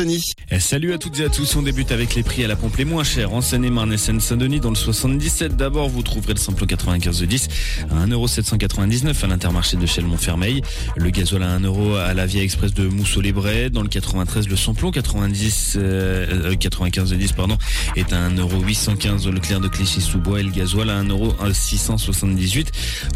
Anthony. Salut à toutes et à tous. On débute avec les prix à la pompe les moins chers en Seine-et-Marne et Seine-Saint-Denis dans le 77. D'abord, vous trouverez le samplon 95 de 10 à 1,799€ à l'intermarché de Chelles-Montfermeil. Le gasoil à 1€ à la Via Express de Mousseau-les-Brais. Dans le 93, le samplon 90, 95 de 10 pardon, est à 1,815€ au Leclerc de Clichy-sous-Bois et le gasoil à 1,678€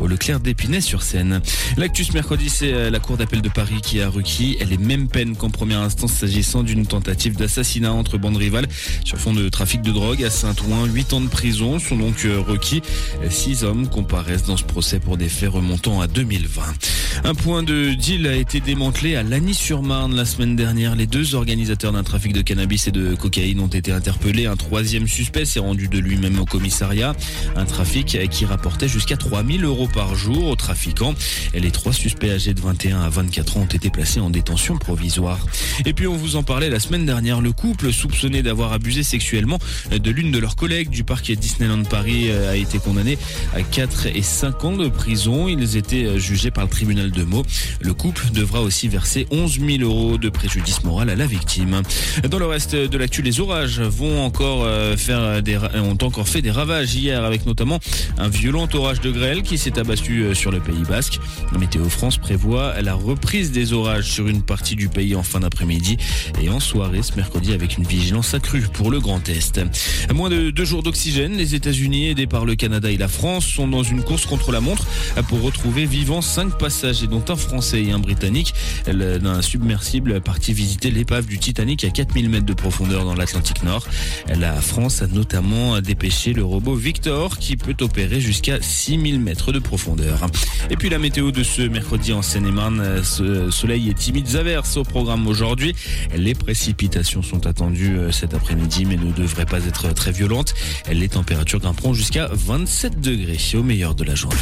au Leclerc d'Épinay sur Seine. L'actus mercredi, c'est euh, la Cour d'appel de Paris qui a requis les mêmes peines qu'en première instance s'agissant d'une tentative d'assassinat entre bandes rivales sur fond de trafic de drogue à Saint-Ouen. 8 ans de prison sont donc euh, requis. Six hommes comparaissent dans ce procès pour des faits remontant à 2020. Un point de deal a été démantelé à Lagny-sur-Marne la semaine dernière. Les deux organisateurs d'un trafic de cannabis et de cocaïne ont été interpellés. Un troisième suspect s'est rendu de lui-même au commissariat. Un trafic qui rapportait jusqu'à 3000 euros par jour aux trafiquants. Les trois suspects âgés de 21 à 24 ans ont été placés en détention provisoire. Et puis on vous en parlait la semaine dernière, le couple soupçonné d'avoir abusé sexuellement de l'une de leurs collègues du parc Disneyland Paris euh, a été condamné à 4 et 5 ans de prison. Ils étaient euh, jugés par le tribunal de Meaux. Le couple devra aussi verser 11 000 euros de préjudice moral à la victime. Dans le reste de l'actu, les orages vont encore euh, faire des, ont encore fait des ravages hier avec notamment un violent orage de grêle qui s'est abattu sur le Pays Basque. Météo France prévoit la reprise des orages sur une partie du pays en fin d'après-midi et en soirée mercredi avec une vigilance accrue pour le Grand Est. À moins de deux jours d'oxygène, les États-Unis, aidés par le Canada et la France, sont dans une course contre la montre pour retrouver vivants cinq passagers, dont un Français et un Britannique, d'un submersible parti visiter l'épave du Titanic à 4000 mètres de profondeur dans l'Atlantique Nord. La France a notamment dépêché le robot Victor qui peut opérer jusqu'à 6000 mètres de profondeur. Et puis la météo de ce mercredi en Seine-et-Marne, soleil et timides averses au programme aujourd'hui. Les précipitations sont attendues euh, cet après-midi mais ne devraient pas être très violentes. Les températures grimperont jusqu'à 27 degrés au meilleur de la journée.